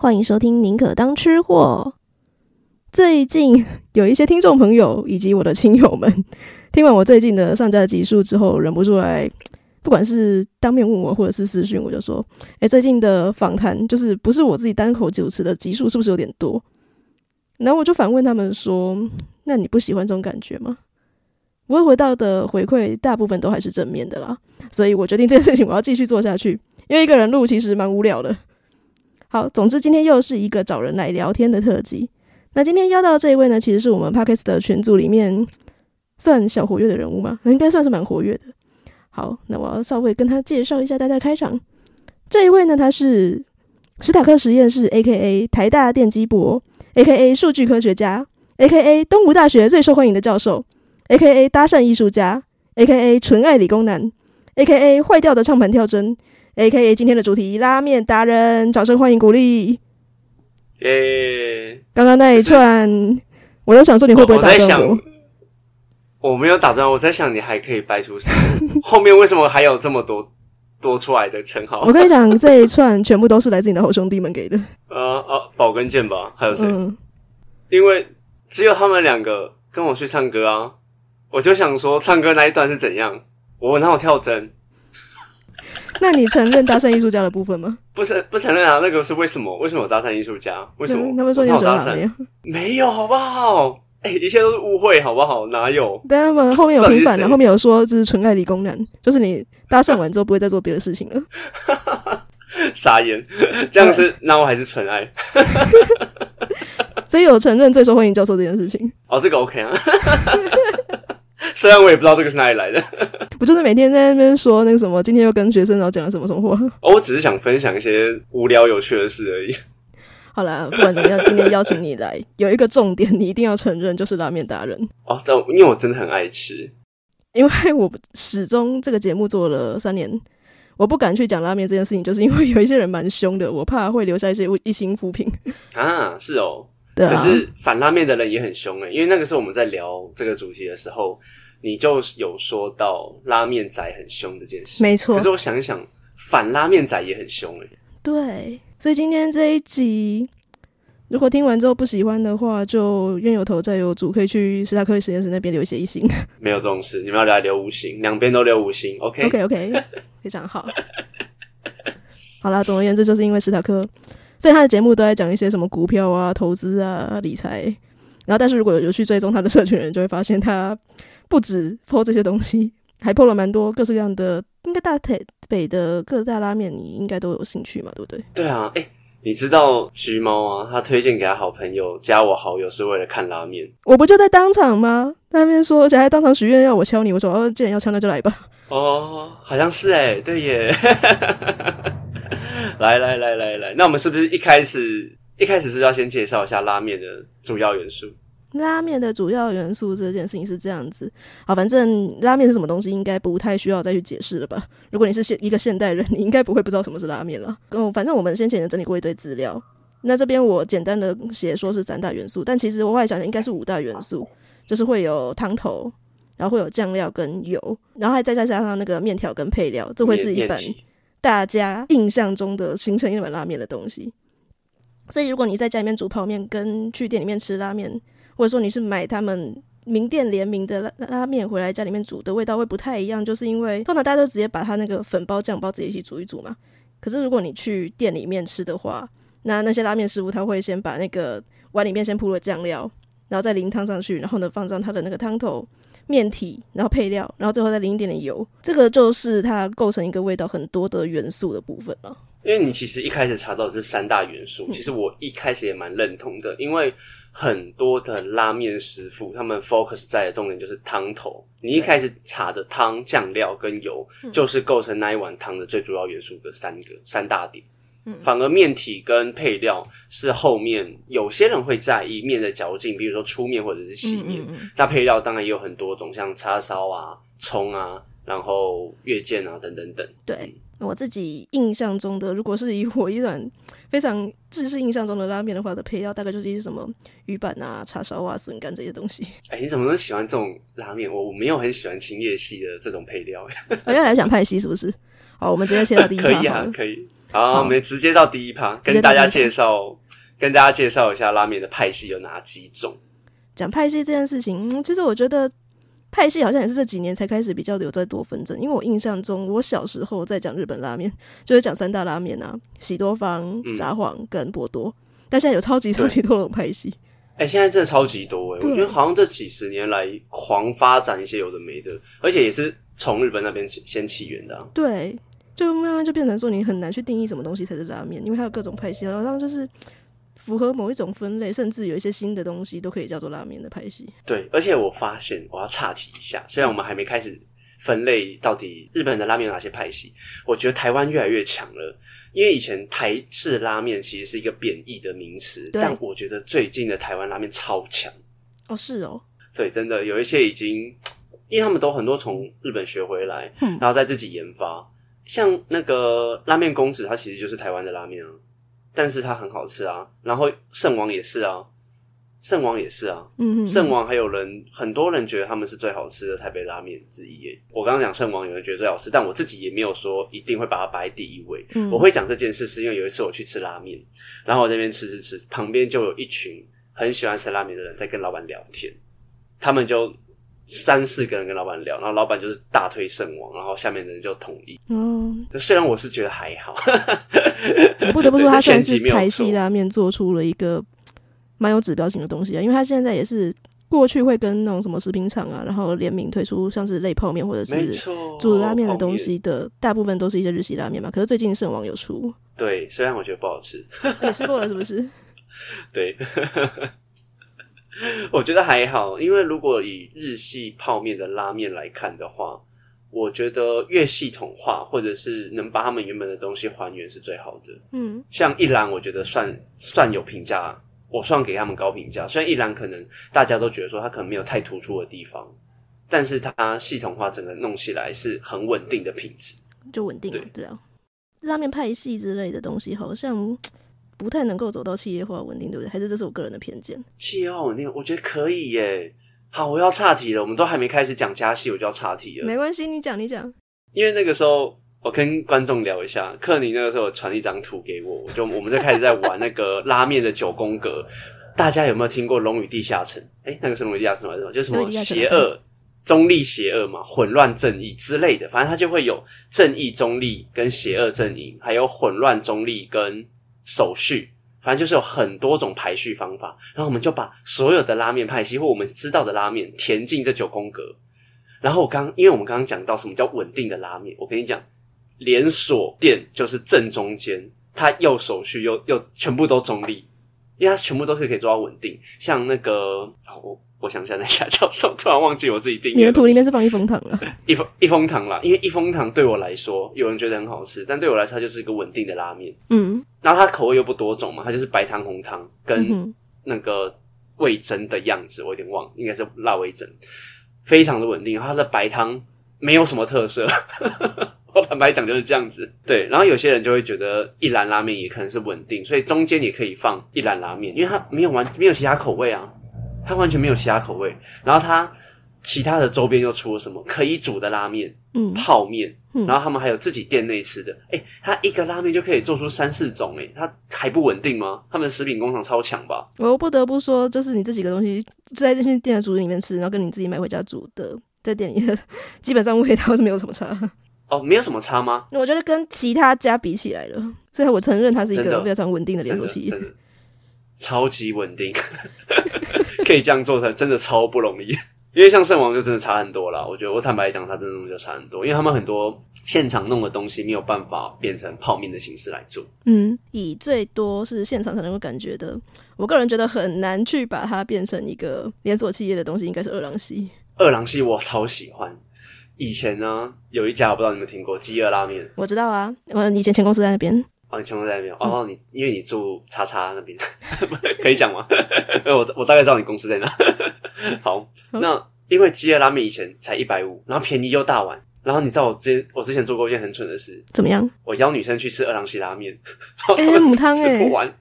欢迎收听《宁可当吃货》。最近 有一些听众朋友以及我的亲友们，听完我最近的上架集数之后，忍不住来，不管是当面问我，或者是私讯我，就说：“哎，最近的访谈就是不是我自己单口主持的集数，是不是有点多？”然后我就反问他们说：“那你不喜欢这种感觉吗？”我会回到的回馈大部分都还是正面的啦，所以我决定这件事情我要继续做下去，因为一个人录其实蛮无聊的。好，总之今天又是一个找人来聊天的特辑。那今天邀到的这一位呢，其实是我们 Podcast 的群组里面算小活跃的人物嘛，应该算是蛮活跃的。好，那我要稍微跟他介绍一下大家开场。这一位呢，他是史塔克实验室 （A.K.A. 台大电机博 ），A.K.A. 数据科学家，A.K.A. 东吴大学最受欢迎的教授，A.K.A. 搭讪艺术家，A.K.A. 纯爱理工男，A.K.A. 坏掉的唱盘跳针。A.K.A. 今天的主题拉面达人，掌声欢迎鼓励。耶！刚刚那一串，我都想说你会不会打断我？我没有打断，我在想你还可以掰出什么？后面为什么还有这么多多出来的称号？我跟你讲，这一串全部都是来自你的好兄弟们给的。呃呃，宝跟剑吧，还有谁？嗯，因为只有他们两个跟我去唱歌啊，我就想说唱歌那一段是怎样？我问他我跳针。那你承认搭讪艺术家的部分吗？不承不承认啊？那个是为什么？为什么我搭讪艺术家？为什么？他们说你喜欢拉面？没有，好不好？哎、欸，一切都是误会，好不好？哪有？但他们后面有平反的，后面有说这是纯爱理工男，就是你搭讪完之后不会再做别的事情了。傻眼，这样是那我还是纯爱？所以有承认最受欢迎教授这件事情？哦，这个 OK 啊。虽然我也不知道这个是哪里来的，不就是每天在那边说那个什么，今天又跟学生然后讲了什么什么话？哦，我只是想分享一些无聊有趣的事而已。好啦，不管怎么样，今天邀请你来，有一个重点，你一定要承认，就是拉面达人。哦，这因为我真的很爱吃，因为我始终这个节目做了三年，我不敢去讲拉面这件事情，就是因为有一些人蛮凶的，我怕会留下一些一星负评啊。是哦。啊、可是反拉面的人也很凶诶、欸，因为那个时候我们在聊这个主题的时候，你就有说到拉面仔很凶这件事。没错。可是我想一想，反拉面仔也很凶诶、欸。对，所以今天这一集，如果听完之后不喜欢的话，就冤有头债有主，可以去史塔克实验室那边留一些一星。没有这种事，你们要来留五星，两边都留五星。Okay? okay, okay, 非常好。好啦，总而言之，就是因为史塔克。所以他的节目都在讲一些什么股票啊、投资啊、理财，然后但是如果有去追踪他的社群人，就会发现他不止 po 这些东西，还 po 了蛮多各式各样的，应该大台北的各大拉面，你应该都有兴趣嘛，对不对？对啊，哎、欸，你知道橘猫啊？他推荐给他好朋友加我好友是为了看拉面，我不就在当场吗？那边说，而且还当场许愿要我敲你，我说哦，既然要敲，那就来吧。哦，好像是哎、欸，对耶。来来来来来，那我们是不是一开始一开始是要先介绍一下拉面的主要元素？拉面的主要元素这件事情是这样子，好，反正拉面是什么东西，应该不太需要再去解释了吧？如果你是现一个现代人，你应该不会不知道什么是拉面了。嗯，反正我们先前也整理过一堆资料，那这边我简单的写说是三大元素，但其实我后来想想应该是五大元素，就是会有汤头，然后会有酱料跟油，然后还再再加上那个面条跟配料，这会是一本。大家印象中的形成一碗拉面的东西，所以如果你在家里面煮泡面，跟去店里面吃拉面，或者说你是买他们名店联名的拉拉面回来家里面煮的味道会不太一样，就是因为通常大家都直接把它那个粉包酱包直接一起煮一煮嘛。可是如果你去店里面吃的话，那那些拉面师傅他会先把那个碗里面先铺了酱料，然后再淋汤上去，然后呢放上他的那个汤头。面体，然后配料，然后最后再淋一点点油，这个就是它构成一个味道很多的元素的部分了。因为你其实一开始查到的是三大元素，其实我一开始也蛮认同的，因为很多的拉面师傅他们 focus 在的重点就是汤头，你一开始查的汤、酱料跟油，就是构成那一碗汤的最主要元素的三个三大点。反而面体跟配料是后面有些人会在意面的嚼劲，比如说粗面或者是细面。那配料当然也有很多种，像叉烧啊、葱啊，然后月见啊等等等。对，我自己印象中的，如果是以我一碗非常自是印象中的拉面的话，的配料大概就是一些什么鱼板啊、叉烧啊、笋干这些东西。哎、欸，你怎么能喜欢这种拉面？我我没有很喜欢清叶系的这种配料。我要来讲派系是不是？好，我们直接切到第一趴。可以啊，可以。好，我们直接到第一趴，跟大家介绍，跟大家介绍一下拉面的派系有哪几种。讲派系这件事情，嗯，其实我觉得派系好像也是这几年才开始比较有在多纷争。因为我印象中，我小时候在讲日本拉面，就是讲三大拉面啊，喜多方、札幌跟博多。嗯、但现在有超级超级多种派系。哎、欸，现在真的超级多哎、欸！我觉得好像这几十年来狂发展一些有的没的，而且也是从日本那边先起源的、啊。对，就慢慢就变成说你很难去定义什么东西才是拉面，因为它有各种派系，好像就是。符合某一种分类，甚至有一些新的东西都可以叫做拉面的派系。对，而且我发现我要岔题一下，虽然我们还没开始分类到底日本人的拉面有哪些派系，我觉得台湾越来越强了。因为以前台式拉面其实是一个贬义的名词，但我觉得最近的台湾拉面超强。哦，是哦，对，真的有一些已经，因为他们都很多从日本学回来，嗯、然后再自己研发，像那个拉面公子，他其实就是台湾的拉面啊。但是它很好吃啊，然后圣王也是啊，圣王也是啊，嗯，圣王还有人很多人觉得他们是最好吃的台北拉面之一耶。我刚刚讲圣王，有人觉得最好吃，但我自己也没有说一定会把它摆第一位。嗯，我会讲这件事是因为有一次我去吃拉面，然后我这边吃吃吃，旁边就有一群很喜欢吃拉面的人在跟老板聊天，他们就。三四个人跟老板聊，然后老板就是大推圣王，然后下面的人就同意。嗯，虽然我是觉得还好，我不得不说 他算是台系拉面做出了一个蛮有指标性的东西啊，因为他现在也是过去会跟那种什么食品厂啊，然后联名推出像是类泡面或者是煮拉面的东西的，大部分都是一些日系拉面嘛。可是最近圣王有出，对，虽然我觉得不好吃，你吃过了是不是？对。我觉得还好，因为如果以日系泡面的拉面来看的话，我觉得越系统化，或者是能把他们原本的东西还原是最好的。嗯，像一兰，我觉得算算有评价，我算给他们高评价。虽然一兰可能大家都觉得说它可能没有太突出的地方，但是它系统化整个弄起来是很稳定的品质，就稳定。对，对啊，拉面派系之类的东西好像。不太能够走到企业化稳定，对不对？还是这是我个人的偏见？企业化稳定，我觉得可以耶。好，我要岔题了，我们都还没开始讲加系，我就要岔题了。没关系，你讲，你讲。因为那个时候，我跟观众聊一下，克尼那个时候传一张图给我，我就我们就开始在玩那个拉面的九宫格。大家有没有听过《龙与地下城》？哎，那个是《龙与地下城》还是什么？就是什么邪恶、中立、邪恶嘛，混乱、正义之类的。反正它就会有正义、中立跟邪恶阵营，还有混乱、中立跟。手续，反正就是有很多种排序方法，然后我们就把所有的拉面派系或我们知道的拉面填进这九宫格。然后我刚，因为我们刚刚讲到什么叫稳定的拉面，我跟你讲，连锁店就是正中间，它又手续又又全部都中立，因为它全部都是可以做到稳定。像那个，我。我想一下，那家叫什么？突然忘记我自己定义。你的图里面是放一风堂了，一风一风堂啦，因为一风堂对我来说，有人觉得很好吃，但对我来说，它就是一个稳定的拉面。嗯，然后它口味又不多种嘛，它就是白汤、红汤跟那个味噌的样子，我有点忘，应该是辣味噌，非常的稳定。它的白汤没有什么特色，我坦白讲就是这样子。对，然后有些人就会觉得一兰拉面也可能是稳定，所以中间也可以放一兰拉面，因为它没有完没有其他口味啊。它完全没有其他口味，然后它其他的周边又出了什么可以煮的拉面、嗯，泡面，然后他们还有自己店内吃的，诶，它一个拉面就可以做出三四种，哎，它还不稳定吗？他们的食品工厂超强吧？我不得不说，就是你这几个东西在这些店的主里面吃，然后跟你自己买回家煮的，在店里的基本上味道是没有什么差。哦，没有什么差吗？我觉得跟其他家比起来了，所以我承认它是一个非常稳定的连锁企业。超级稳定，可以这样做才真的超不容易。因为像圣王就真的差很多啦。我觉得我坦白讲，它真的就差很多，因为他们很多现场弄的东西没有办法变成泡面的形式来做。嗯，以最多是现场才能够感觉的，我个人觉得很难去把它变成一个连锁企业的东西，应该是二郎系。二郎系我超喜欢。以前呢，有一家我不知道你们听过饥饿拉面，我知道啊，我以前前公司在那边。哦，你全部在那边。哦，你因为你住叉叉那边，可以讲吗？我我大概知道你公司在哪。好，那因为吉野拉面以前才一百五，然后便宜又大碗。然后你知道我之前我之前做过一件很蠢的事，怎么样？我邀女生去吃二郎系拉面，然后他们吃不完，欸、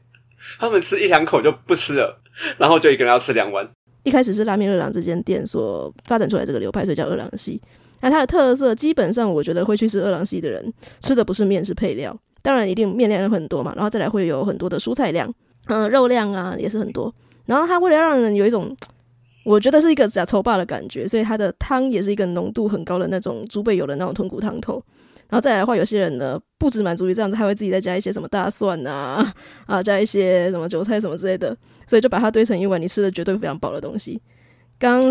他们吃一两口就不吃了，然后就一个人要吃两碗。一开始是拉面二郎这间店所发展出来这个流派，所以叫二郎系。那它的特色基本上，我觉得会去吃二郎系的人吃的不是面，是配料。当然一定面量有很多嘛，然后再来会有很多的蔬菜量，嗯、肉量啊也是很多。然后它为了让人有一种，我觉得是一个假稠霸的感觉，所以它的汤也是一个浓度很高的那种猪背油的那种豚骨汤头。然后再来的话，有些人呢不止满足于这样子，还会自己再加一些什么大蒜啊啊，加一些什么韭菜什么之类的，所以就把它堆成一碗你吃的绝对非常饱的东西。刚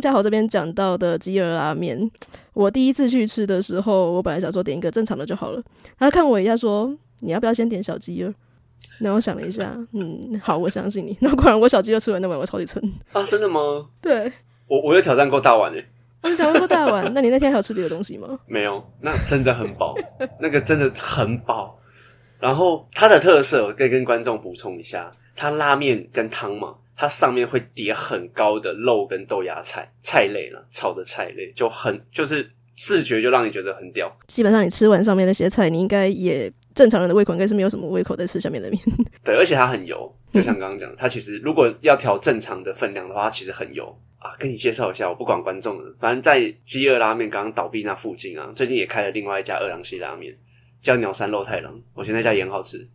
嘉豪这边讲到的鸡儿拉面，我第一次去吃的时候，我本来想说点一个正常的就好了。他看我一下说：“你要不要先点小鸡儿？”然后我想了一下，嗯，好，我相信你。然后果然我小鸡就吃完那碗，我超级撑啊！真的吗？对，我我有挑战过大碗诶。你挑战过大碗？那你那天还有吃别的东西吗？没有，那真的很饱，那个真的很饱。然后它的特色，我可以跟观众补充一下，它拉面跟汤嘛。它上面会叠很高的肉跟豆芽菜菜类了，炒的菜类就很就是视觉就让你觉得很屌。基本上你吃完上面那些菜，你应该也正常人的胃口应该是没有什么胃口在吃下面的面。对，而且它很油，就像刚刚讲，它其实如果要调正常的分量的话，它其实很油啊。跟你介绍一下，我不管观众了，反正在饥饿拉面刚刚倒闭那附近啊，最近也开了另外一家二郎系拉面，叫鸟山肉太郎。我觉得那家也很好吃。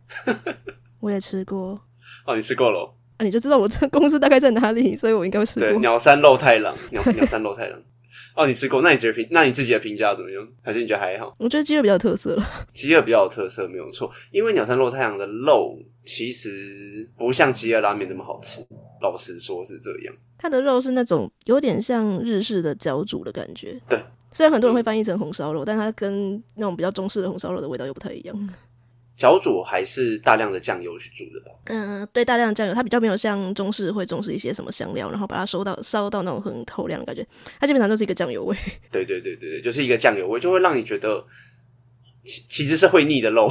我也吃过。哦，你吃过了。啊，你就知道我这公司大概在哪里，所以我应该会吃过。对，鸟山肉太郎，鸟鸟山肉太郎。哦，你吃过？那你觉得评？那你自己的评价怎么样？还是你觉得还好？我觉得鸡肉比较有特色了。鸡肉比较有特色，没有错。因为鸟山肉太郎的肉其实不像鸡肉拉面那么好吃，老实说是这样。它的肉是那种有点像日式的角煮的感觉。对，虽然很多人会翻译成红烧肉，嗯，但它跟那种比较中式的红烧肉的味道又不太一样。角煮还是大量的酱油去煮的吧？嗯，对，大量的酱油，它比较没有像中式会重视一些什么香料，然后把它收到烧到那种很透亮的感觉。它基本上就是一个酱油味。对对对对对，就是一个酱油味，就会让你觉得 其其实是会腻的肉。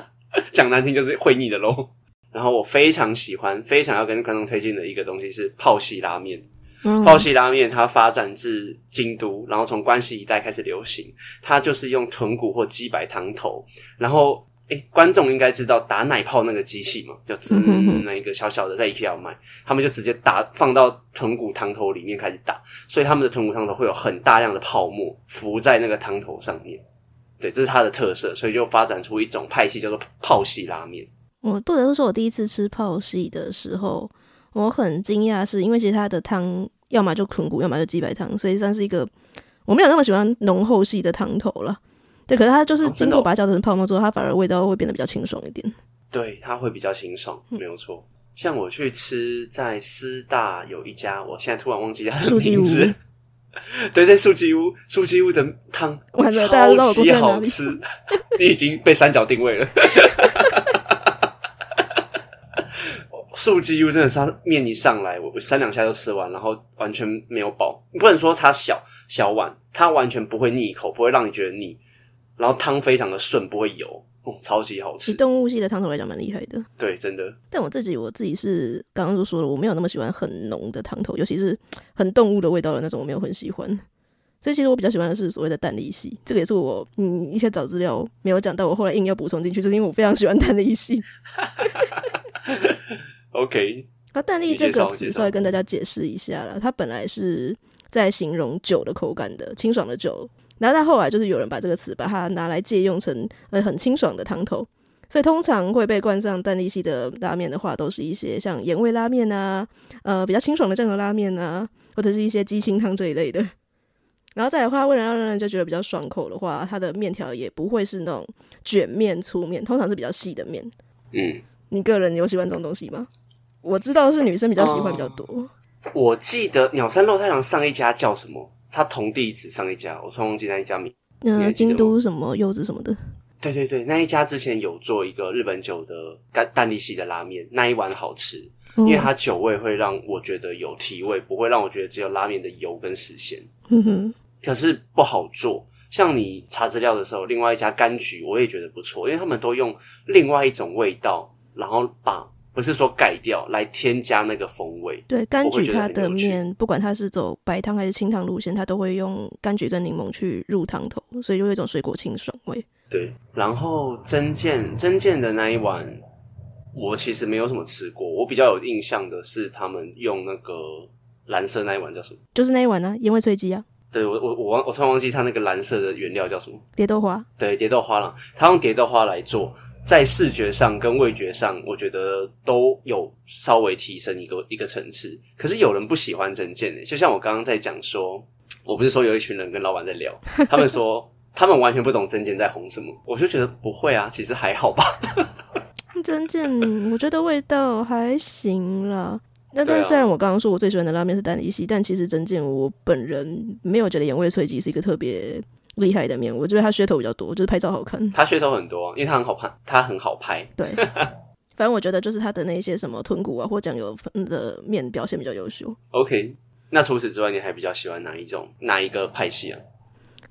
讲难听就是会腻的肉。然后我非常喜欢，非常要跟观众推荐的一个东西是泡系拉面。嗯、泡系拉面它发展自京都，然后从关西一带开始流行。它就是用豚骨或鸡白汤头，然后。诶、欸，观众应该知道打奶泡那个机器嘛？叫“滋”那一个小小的，在 IKEA 卖，他们就直接打放到豚骨汤头里面开始打，所以他们的豚骨汤头会有很大量的泡沫浮在那个汤头上面。对，这是它的特色，所以就发展出一种派系叫做泡系拉面。我不得不说，我第一次吃泡系的时候，我很惊讶，是因为其实它的汤要么就豚骨，要么就鸡白汤，所以算是一个我没有那么喜欢浓厚系的汤头了。对，可是它就是经过把它搅成泡沫之后，哦，它反而味道会变得比较清爽一点。对，它会比较清爽，没有错。像我去吃在师大有一家，我现在突然忘记它的名字。对在，素鸡屋，素鸡屋的汤超级好吃。你已经被三角定位了。素鸡屋真的是，它面一上来，我三两下就吃完，然后完全没有饱。你不能说它小小碗，它完全不会腻口，不会让你觉得腻。然后汤非常的顺，不会油，哦，超级好吃。以动物系的汤头来讲，蛮厉害的。对，真的。但我自己，我自己是刚刚就说了，我没有那么喜欢很浓的汤头，尤其是很动物的味道的那种，我没有很喜欢。所以其实我比较喜欢的是所谓的蛋力系，这个也是我嗯一些找资料没有讲到，我后来硬要补充进去，就是因为我非常喜欢蛋力系。OK，那蛋力这个词稍微跟大家解释一下了，它本来是在形容酒的口感的，清爽的酒。然后到后来，就是有人把这个词把它拿来借用成呃很清爽的汤头，所以通常会被冠上蛋力系的拉面的话，都是一些像盐味拉面啊，呃比较清爽的酱油拉面啊，或者是一些鸡清汤这一类的。然后再来的话，为了让人家觉得比较爽口的话，它的面条也不会是那种卷面粗面，通常是比较细的面。嗯，你个人有喜欢这种东西吗？我知道是女生比较喜欢比较多。哦，我记得鸟山肉太郎上一家叫什么？他同地址上一家，我突然忘记那一家名。嗯，京都什么柚子什么的。对对对，那一家之前有做一个日本酒的蛋蛋力系的拉面，那一碗好吃，嗯，因为它酒味会让我觉得有提味，不会让我觉得只有拉面的油跟死咸。嗯哼。可是不好做，像你查资料的时候，另外一家柑橘我也觉得不错，因为他们都用另外一种味道，然后把。不是说改掉来添加那个风味。对，柑橘它的面，不管它是走白汤还是清汤路线，它都会用柑橘跟柠檬去入汤头，所以就有一种水果清爽味。对，然后真见真见的那一碗，我其实没有什么吃过。我比较有印象的是他们用那个蓝色那一碗叫什么？就是那一碗呢、啊，盐味脆鸡啊。对，我我我忘，我突然忘记它那个蓝色的原料叫什么？蝶豆花。对，蝶豆花了，他用蝶豆花来做。在视觉上跟味觉上，我觉得都有稍微提升一个一个层次。可是有人不喜欢真见的，就像我刚刚在讲说，我不是说有一群人跟老板在聊，他们说他们完全不懂真见在红什么，我就觉得不会啊，其实还好吧。真见，我觉得味道还行啦。那但虽然我刚刚说我最喜欢的拉面是丹尼西，但其实真见我本人没有觉得盐味脆鸡是一个特别厉害的面，我觉得他噱头比较多，就是拍照好看。他噱头很多，因为他很好拍，他很好拍。对，反正我觉得就是他的那些什么豚骨啊或酱油的面表现比较优秀。OK，那除此之外，你还比较喜欢哪一种哪一个派系啊？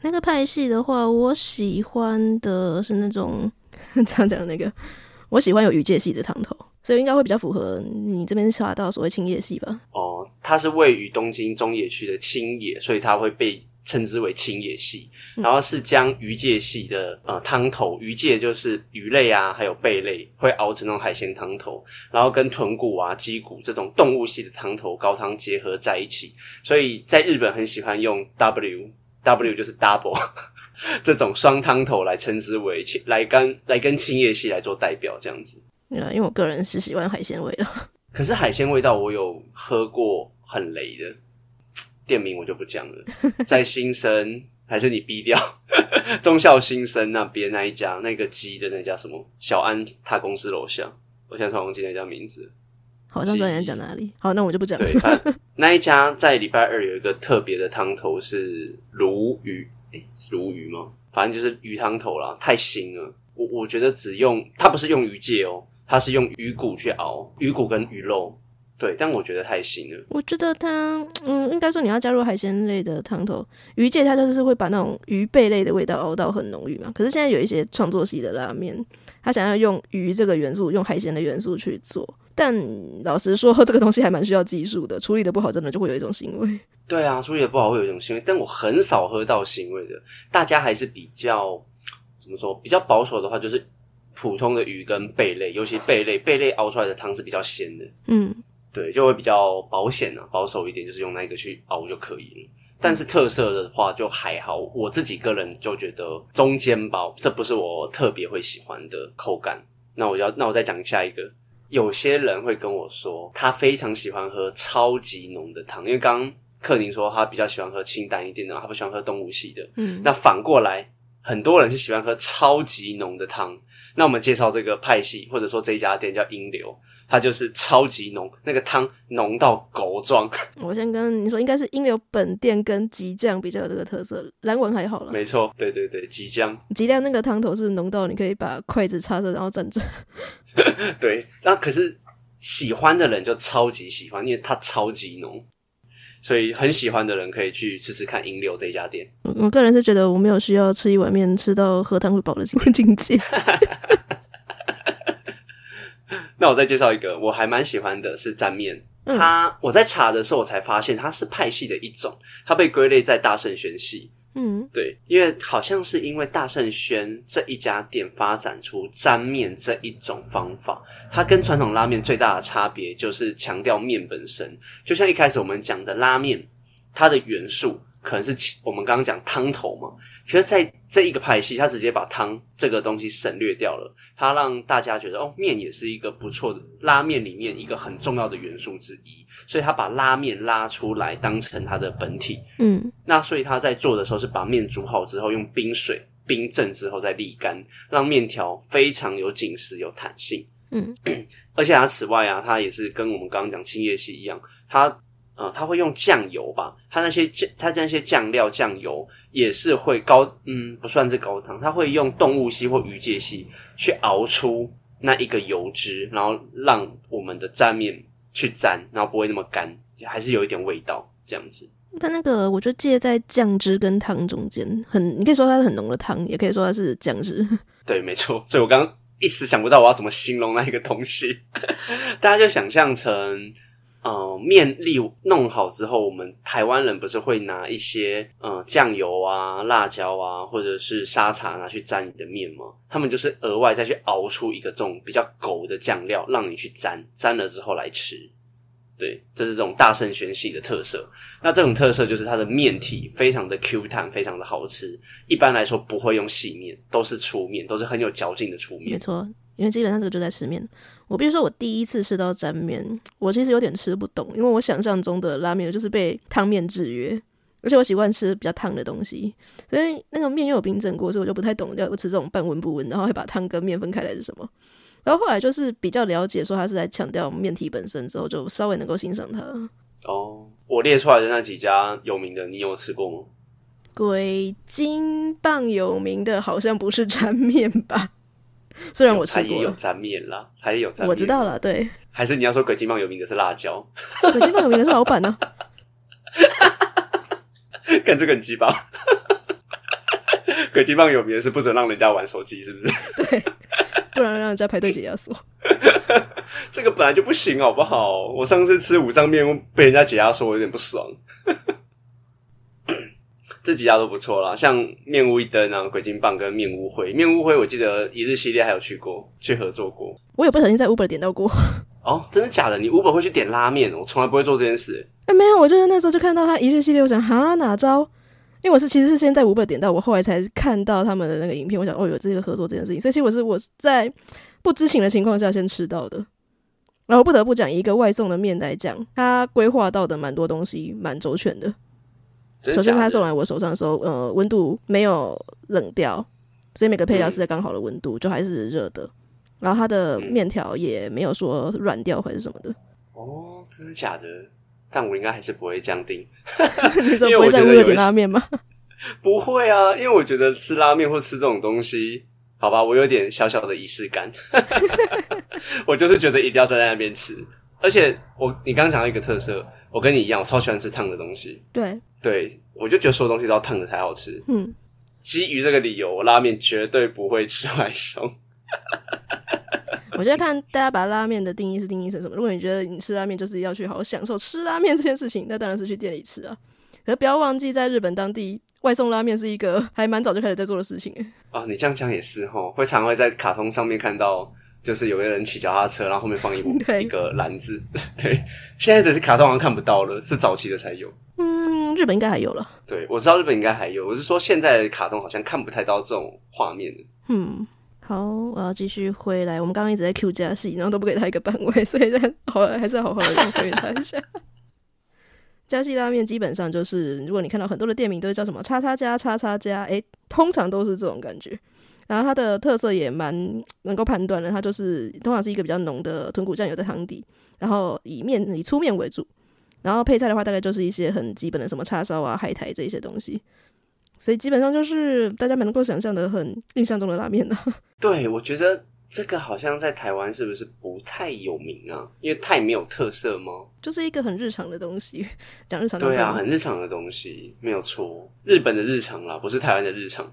那个派系的话，我喜欢的是那种 常讲的那个，我喜欢有鱼介系的汤头。所以应该会比较符合你这边查到所谓青叶系吧？哦，它是位于东京中野区的青野，所以它会被称之为青野系。嗯、然后是将鱼介系的呃汤头，鱼介就是鱼类啊，还有贝类，会熬成那种海鲜汤头，然后跟豚骨啊、鸡骨这种动物系的汤头高汤结合在一起。所以在日本很喜欢用 W W 就是 double 这种双汤头来称之为来跟来跟青叶系来做代表这样子。对啊因为我个人是喜欢海鲜味的，可是海鲜味道我有喝过很雷的，店名我就不讲了，在新生还是你逼掉？中校新生那边那一家那个鸡的那家什么小安他公司楼下，我现在忘记那家名字，好像知道你在讲哪里，好，那我就不讲了。对，那一家在礼拜二有一个特别的汤头是鲈鱼，诶、欸，是鲈鱼吗？反正就是鱼汤头啦，太腥了，我我觉得只用它不是用鱼介哦。它是用鱼骨去熬鱼骨跟鱼肉，对，但我觉得太腥了。我觉得它，嗯，应该说你要加入海鲜类的汤头，鱼界它就是会把那种鱼贝类的味道熬到很浓郁嘛。可是现在有一些创作系的拉面，他想要用鱼这个元素，用海鲜的元素去做，但老实说，这个东西还蛮需要技术的，处理的不好，真的就会有一种腥味。对啊，处理的不好会有一种腥味，但我很少喝到腥味的。大家还是比较怎么说？比较保守的话，就是。普通的鱼跟贝类，尤其贝类，贝类熬出来的汤是比较鲜的，嗯，对，就会比较保险啊，保守一点，就是用那个去熬就可以了。但是特色的话就还好，我自己个人就觉得中间吧，这不是我特别会喜欢的口感。那我要，那我再讲下一个，有些人会跟我说，他非常喜欢喝超级浓的汤，因为刚刚克宁说他比较喜欢喝清淡一点的，他不喜欢喝动物系的，嗯，那反过来，很多人是喜欢喝超级浓的汤。那我们介绍这个派系，或者说这一家店叫英流，它就是超级浓，那个汤浓到狗状。我先跟你说，应该是英流本店跟吉酱比较有这个特色，蓝纹还好了。没错，对对对，吉酱。吉酱那个汤头是浓到你可以把筷子插着，然后站着。对，那可是喜欢的人就超级喜欢，因为它超级浓。所以很喜欢的人可以去吃吃看英流这家店。我个人是觉得我没有需要吃一碗面吃到喝汤会饱的 境界。那我再介绍一个，我还蛮喜欢的是沾面。它、嗯、我在查的时候我才发现它是派系的一种，它被归类在大圣轩系。嗯，对，因为好像是因为大圣轩这一家店发展出沾面这一种方法，它跟传统拉面最大的差别就是强调面本身，就像一开始我们讲的拉面，它的元素。可能是我们刚刚讲汤头嘛，其实在这一个派系，他直接把汤这个东西省略掉了，他让大家觉得哦，面也是一个不错的拉面里面一个很重要的元素之一，所以他把拉面拉出来当成它的本体。嗯，那所以他在做的时候是把面煮好之后，用冰水冰镇之后再沥干，让面条非常有紧实有弹性。嗯，而且它此外啊，它也是跟我们刚刚讲青叶系一样，它。呃，他会用酱油吧？他那些酱，他那些酱料、酱油也是会高，嗯，不算是高汤。他会用动物系或鱼介系去熬出那一个油脂，然后让我们的沾面去沾，然后不会那么干，还是有一点味道这样子。但那个，我就介在酱汁跟汤中间，很，你可以说它是很浓的汤，也可以说它是酱汁。对，没错。所以我刚刚一时想不到我要怎么形容那一个东西，大家就想象成。呃，面粒弄好之后，我们台湾人不是会拿一些呃酱油啊、辣椒啊，或者是沙茶拿去沾你的面吗？他们就是额外再去熬出一个这种比较勾的酱料，让你去沾，沾了之后来吃。对，这是这种大圣轩系的特色。那这种特色就是它的面体非常的 Q 弹，非常的好吃。一般来说不会用细面，都是粗面，都是很有嚼劲的粗面。没错。因为基本上这个就在吃面。我必须说，我第一次吃到沾面，我其实有点吃不懂，因为我想象中的拉面就是被汤面制约，而且我喜欢吃比较烫的东西，所以那个面又有冰镇过，所以我就不太懂要吃这种半温不温，然后会把汤跟面分开来是什么。然后后来就是比较了解，说他是在强调面体本身之后，就稍微能够欣赏它。哦，我列出来的那几家有名的，你有吃过吗？鬼金棒有名的好像不是沾面吧？虽然我吃过，它也有沾面啦，它也有沾面。我知道了，对。还是你要说鬼金棒有名的是辣椒？鬼金棒有名的是老板呢、啊。干这个很鸡巴。鬼金棒有名的是不准让人家玩手机，是不是？对。不然让人家排队解压缩，这个本来就不行，好不好？我上次吃五脏面被人家解压缩，我有点不爽。这几家都不错啦，像面屋一灯啊、鬼金棒跟面屋灰。面屋灰我记得一日系列还有去过，去合作过。我有不小心在 Uber 点到过。哦，真的假的？你 Uber 会去点拉面？我从来不会做这件事。哎、欸，没有，我就是那时候就看到他一日系列，我想哈哪招？因为我是其实是先在 Uber 点到，我后来才看到他们的那个影片。我想哦，有这个合作这件事情，所以其实我是我在不知情的情况下先吃到的。然后不得不讲，一个外送的面来讲，他规划到的蛮多东西，蛮周全的。首先，它送来我手上的时候，呃，温度没有冷掉，所以每个配料是在刚好的温度，就还是热的。然后它的面条也没有说软掉或者什么的。哦，真的假的？但我应该还是不会这样订。你说不会再为了点拉面吗？不会啊，因为我觉得吃拉面或吃这种东西，好吧，我有点小小的仪式感。我就是觉得一定要站在那边吃，而且我你刚刚讲到一个特色，我跟你一样，我超喜欢吃烫的东西。对，对，我就觉得所有东西都要烫的才好吃。嗯，基于这个理由，我拉面绝对不会吃外送。我觉得看大家把拉面的定义是定义成什么。如果你觉得你吃拉面就是要去好好享受吃拉面这件事情，那当然是去店里吃啊。可是不要忘记，在日本当地外送拉面是一个还蛮早就开始在做的事情。啊，你这样讲也是哦，会常会在卡通上面看到，就是有个人骑脚踏车，然后后面放一一个 篮子。对，现在的卡通好像看不到了，是早期的才有。嗯，日本应该还有了。对，我知道日本应该还有，我是说现在的卡通好像看不太到这种画面。嗯。好，我要继续回来。我们刚刚一直在 Q 加戏，然后都不给他一个版位，所以好还是要好好的回应他一下。加西拉面基本上就是，如果你看到很多的店名都是叫什么叉叉加叉叉加，诶，通常都是这种感觉。然后它的特色也蛮能够判断的，它就是通常是一个比较浓的豚骨酱油的汤底，然后以面以粗面为主，然后配菜的话大概就是一些很基本的什么叉烧啊、海苔这些东西。所以基本上就是大家蛮能够想象的很印象中的拉面呢。对，我觉得这个好像在台湾是不是不太有名啊？因为太没有特色吗？就是一个很日常的东西，讲日常。对啊，很日常的东西，没有错。日本的日常啦，不是台湾的日常。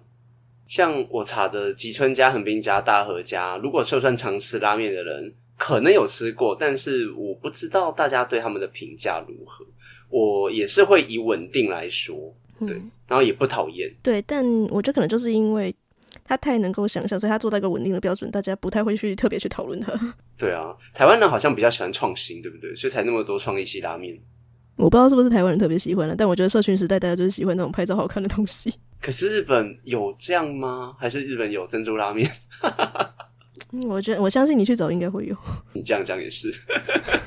像我查的吉村家、横滨家、大和家，如果就算常吃拉面的人，可能有吃过，但是我不知道大家对他们的评价如何。我也是会以稳定来说。对，然后也不讨厌。对，但我觉得可能就是因为他太能够想象，所以他做到一个稳定的标准，大家不太会去特别去讨论他。对啊，台湾人好像比较喜欢创新，对不对？所以才那么多创意系拉面。我不知道是不是台湾人特别喜欢的，但我觉得社群时代大家就是喜欢那种拍照好看的东西。可是日本有这样吗？还是日本有珍珠拉面？我觉得我相信你去找应该会有。你这样讲也是。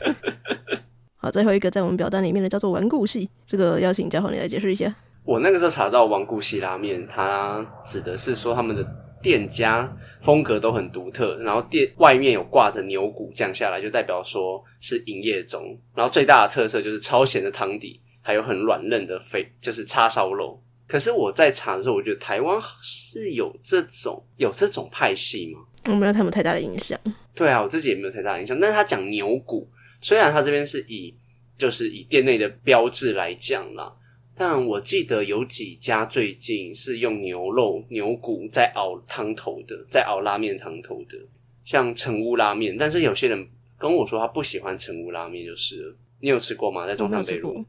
好，最后一个在我们表单里面的叫做顽固系，这个邀请嘉豪你来解释一下。我那个时候查到顽固系拉面，它指的是说他们的店家风格都很独特，然后店外面有挂着牛骨降下来，就代表说是营业中。然后最大的特色就是超咸的汤底，还有很软嫩的肥，就是叉烧肉。可是我在查的时候，我觉得台湾是有这种有这种派系吗？我没有他们太大的印象。对啊，我自己也没有太大的印象。但是他讲牛骨，虽然他这边是以就是以店内的标志来讲啦。但我记得有几家最近是用牛肉、牛骨在熬汤头的，在熬拉面汤头的，像成屋拉面。但是有些人跟我说他不喜欢成屋拉面，就是了。你有吃过吗？在中山北路，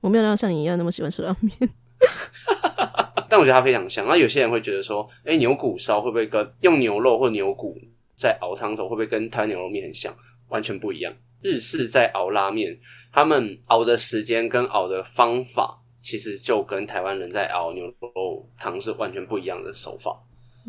我没有像你一样那么喜欢吃拉面。但我觉得它非常香。那有些人会觉得说，哎、欸，牛骨烧会不会跟用牛肉或牛骨在熬汤头，会不会跟台湾牛肉面很像？完全不一样。日式在熬拉面，他们熬的时间跟熬的方法。其实就跟台湾人在熬牛肉汤是完全不一样的手法。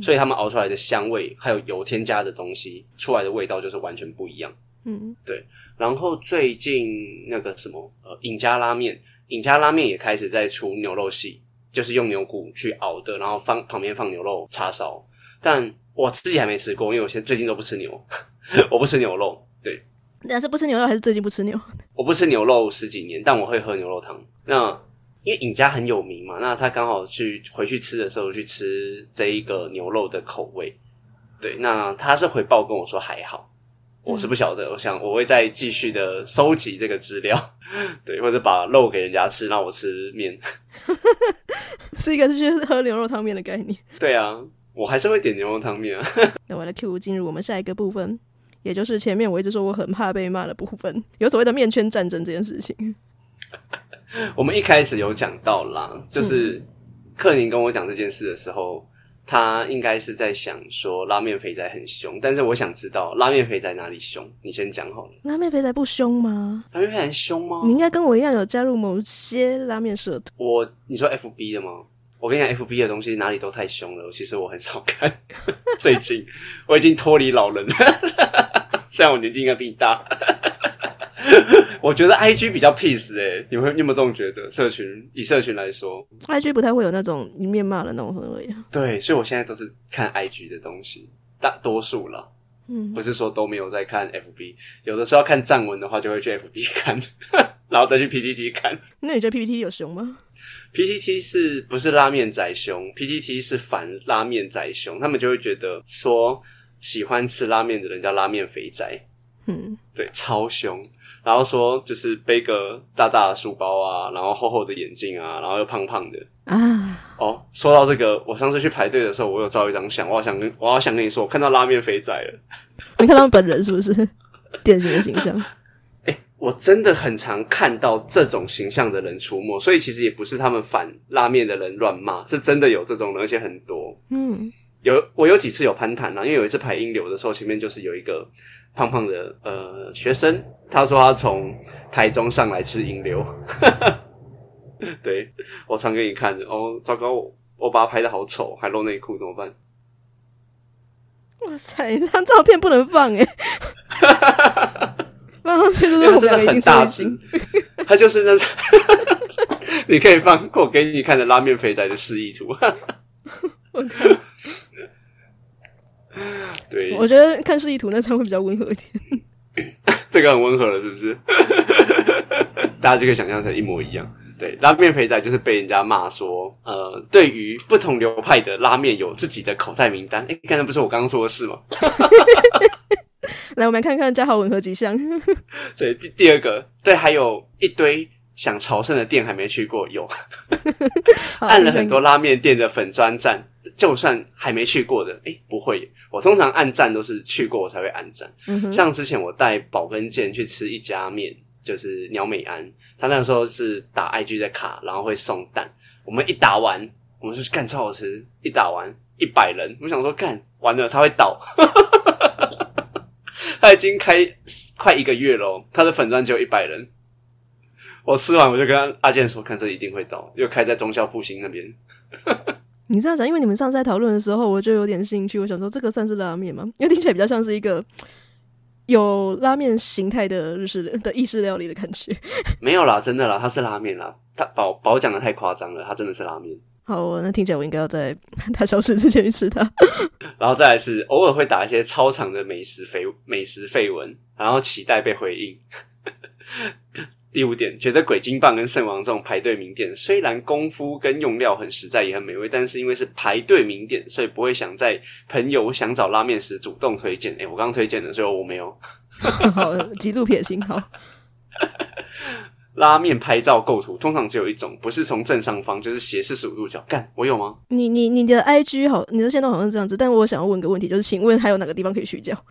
所以他们熬出来的香味还有油添加的东西出来的味道就是完全不一样。嗯，对。然后最近那个什么呃，尹家拉面，尹家拉面也开始在出牛肉系，就是用牛骨去熬的，然后放旁边放牛肉叉烧。但我自己还没吃过，因为我现在最近都不吃牛，我不吃牛肉。对，那是不吃牛肉还是最近不吃牛？我不吃牛肉十几年，但我会喝牛肉汤。那因为尹家很有名嘛，那他刚好去回去吃的时候去吃这一个牛肉的口味，对，那他是回报跟我说还好，我是不晓得，嗯、我想我会再继续的收集这个资料，对，或者把肉给人家吃，让我吃面，是一个是去喝牛肉汤面的概念，对啊，我还是会点牛肉汤面啊。那我来 Q 进入我们下一个部分，也就是前面我一直说我很怕被骂的部分，有所谓的面圈战争这件事情。我们一开始有讲到啦，就是克宁跟我讲这件事的时候，嗯、他应该是在想说拉面肥仔很凶，但是我想知道拉面肥仔哪里凶？你先讲好了。拉面肥仔不凶吗？拉面肥仔很凶吗？你应该跟我一样有加入某些拉面社团。我你说 FB 的吗？我跟你讲，FB 的东西哪里都太凶了。其实我很少看，最近我已经脱离老人了，虽然我年纪应该比你大。我觉得 I G 比较 peace 哎、欸，你会你有没有这种觉得？社群以社群来说，I G 不太会有那种一面骂的那种氛围。对，所以我现在都是看 I G 的东西，大多数了。嗯，不是说都没有在看 F B，有的时候要看站文的话，就会去 F B 看，然后再去 P T T 看。那你觉得 P P T 有熊吗？P T T 是不是拉面仔熊？P T T 是反拉面仔熊，他们就会觉得说喜欢吃拉面的人叫拉面肥仔。嗯，对，超凶。然后说就是背个大大的书包啊，然后厚厚的眼镜啊，然后又胖胖的啊。哦，说到这个，我上次去排队的时候，我有照一张相，我好想跟我好想跟你说，我看到拉面肥仔了。你看到本人是不是 典型的形象？哎，我真的很常看到这种形象的人出没，所以其实也不是他们反拉面的人乱骂，是真的有这种人，而且很多。嗯，有我有几次有攀谈啊，因为有一次排音流的时候，前面就是有一个。胖胖的呃学生，他说他从台中上来吃引流，对，我传给你看哦，糟糕，我我把他拍的好丑，还露内裤怎么办？哇塞，这张照片不能放诶，放上去就是我们两个已经大型，他就是那种，你可以放我给你看的拉面肥仔的示意图，我看。对，我觉得看示意图那张会比较温和一点。这个很温和了，是不是？大家就可以想象成一模一样。对，拉面肥仔就是被人家骂说，呃，对于不同流派的拉面有自己的口袋名单。哎，刚才不是我刚刚说的事吗？来，我们来看看嘉豪吻合几项。对，第第二个，对，还有一堆想朝圣的店还没去过，有按了很多拉面店的粉砖赞。就算还没去过的，诶、欸、不会。我通常按赞都是去过我才会按赞。嗯、像之前我带宝根健去吃一家面，就是鸟美安，他那时候是打 IG 的卡，然后会送蛋。我们一打完，我们就去干超好吃。一打完一百人，我想说干完了他会倒。他已经开快一个月了，他的粉钻只有一百人。我吃完我就跟阿健说，看这一定会倒，又开在忠孝复兴那边。你这样讲，因为你们上次在讨论的时候，我就有点兴趣。我想说，这个算是拉面吗？因为听起来比较像是一个有拉面形态的日式的意式料理的感觉。没有啦，真的啦，它是拉面啦。他宝宝讲的太夸张了，它真的是拉面。好，那听起来我应该要在它消失之前去吃它。然后再来是偶尔会打一些超长的美食绯美食绯闻，然后期待被回应。第五点，觉得鬼金棒跟圣王这种排队名店，虽然功夫跟用料很实在也很美味，但是因为是排队名店，所以不会想在朋友想找拉面时主动推荐。诶、欸、我刚刚推荐的，所以我没有。好，极度撇心。好，拉面拍照构图通常只有一种，不是从正上方，就是斜四十五度角。干，我有吗？你你你的 IG 好，你的线动好像是这样子，但我想要问个问题，就是请问还有哪个地方可以虚焦？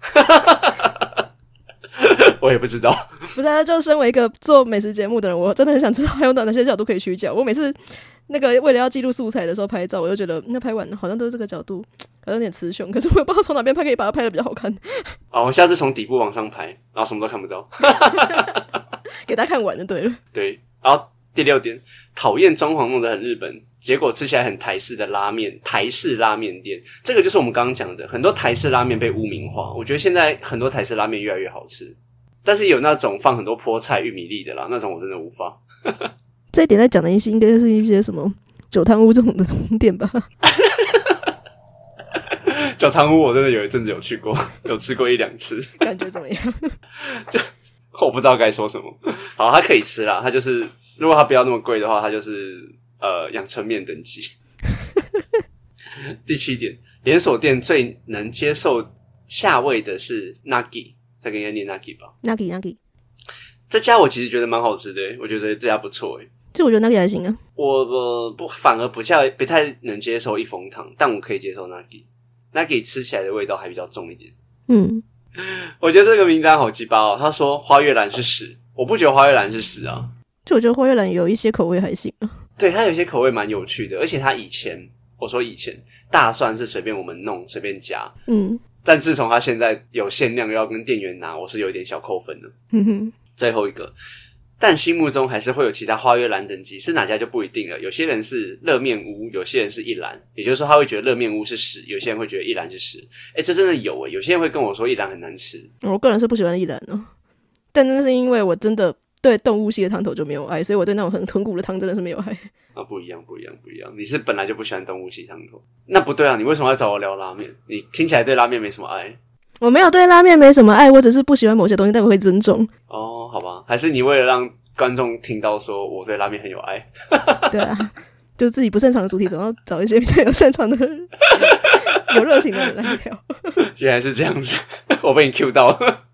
我也不知道，不是，就身为一个做美食节目的人，我真的很想知道还有哪哪些角度可以取角。我每次那个为了要记录素材的时候拍照，我就觉得那拍完好像都是这个角度，好像有点雌雄，可是我也不知道从哪边拍可以把它拍的比较好看。好，我下次从底部往上拍，然后什么都看不到，给大家看完就对了。对，然后第六点，讨厌装潢弄得很日本，结果吃起来很台式的拉面，台式拉面店，这个就是我们刚刚讲的，很多台式拉面被污名化。我觉得现在很多台式拉面越来越好吃，但是有那种放很多菠菜、玉米粒的啦，那种我真的无法。这一点在讲的一些应该是一些什么酒汤屋这种的 店吧？酒汤屋我真的有一阵子有去过，有吃过一两次，感觉怎么样？就我不知道该说什么。好，它可以吃啦，它就是如果它不要那么贵的话，它就是。呃，养成面等级。第七点，连锁店最能接受下位的是 Nagi，再跟人家念 Nagi 吧。Nagi Nagi，这家我其实觉得蛮好吃的，我觉得这家不错诶。就我觉得 Nagi 还行啊。我呃不反而不太不太能接受一风堂，但我可以接受 Nagi。Nagi 吃起来的味道还比较重一点。嗯，我觉得这个名单好鸡巴哦。他说花月兰是屎，我不觉得花月兰是屎啊。就我觉得花月兰有一些口味还行啊。对，它有些口味蛮有趣的，而且它以前我说以前大蒜是随便我们弄随便加，嗯，但自从他现在有限量要跟店员拿，我是有点小扣分的。嗯哼，最后一个，但心目中还是会有其他花月兰等级，是哪家就不一定了。有些人是热面屋，有些人是一兰，也就是说他会觉得热面屋是屎，有些人会觉得一兰是屎。诶，这真的有诶，有些人会跟我说一兰很难吃，我个人是不喜欢一兰的，但那是因为我真的。对动物系的汤头就没有爱，所以我对那种很豚骨的汤真的是没有爱。啊，不一样，不一样，不一样。你是本来就不喜欢动物系汤头，那不对啊！你为什么要找我聊拉面？你听起来对拉面没什么爱。我没有对拉面没什么爱，我只是不喜欢某些东西，但我会尊重。哦，好吧，还是你为了让观众听到说我对拉面很有爱？对啊，就自己不擅长的主题，总要找一些比较有擅长的人、有热情的人来聊。原来是这样子，我被你 Q 到了。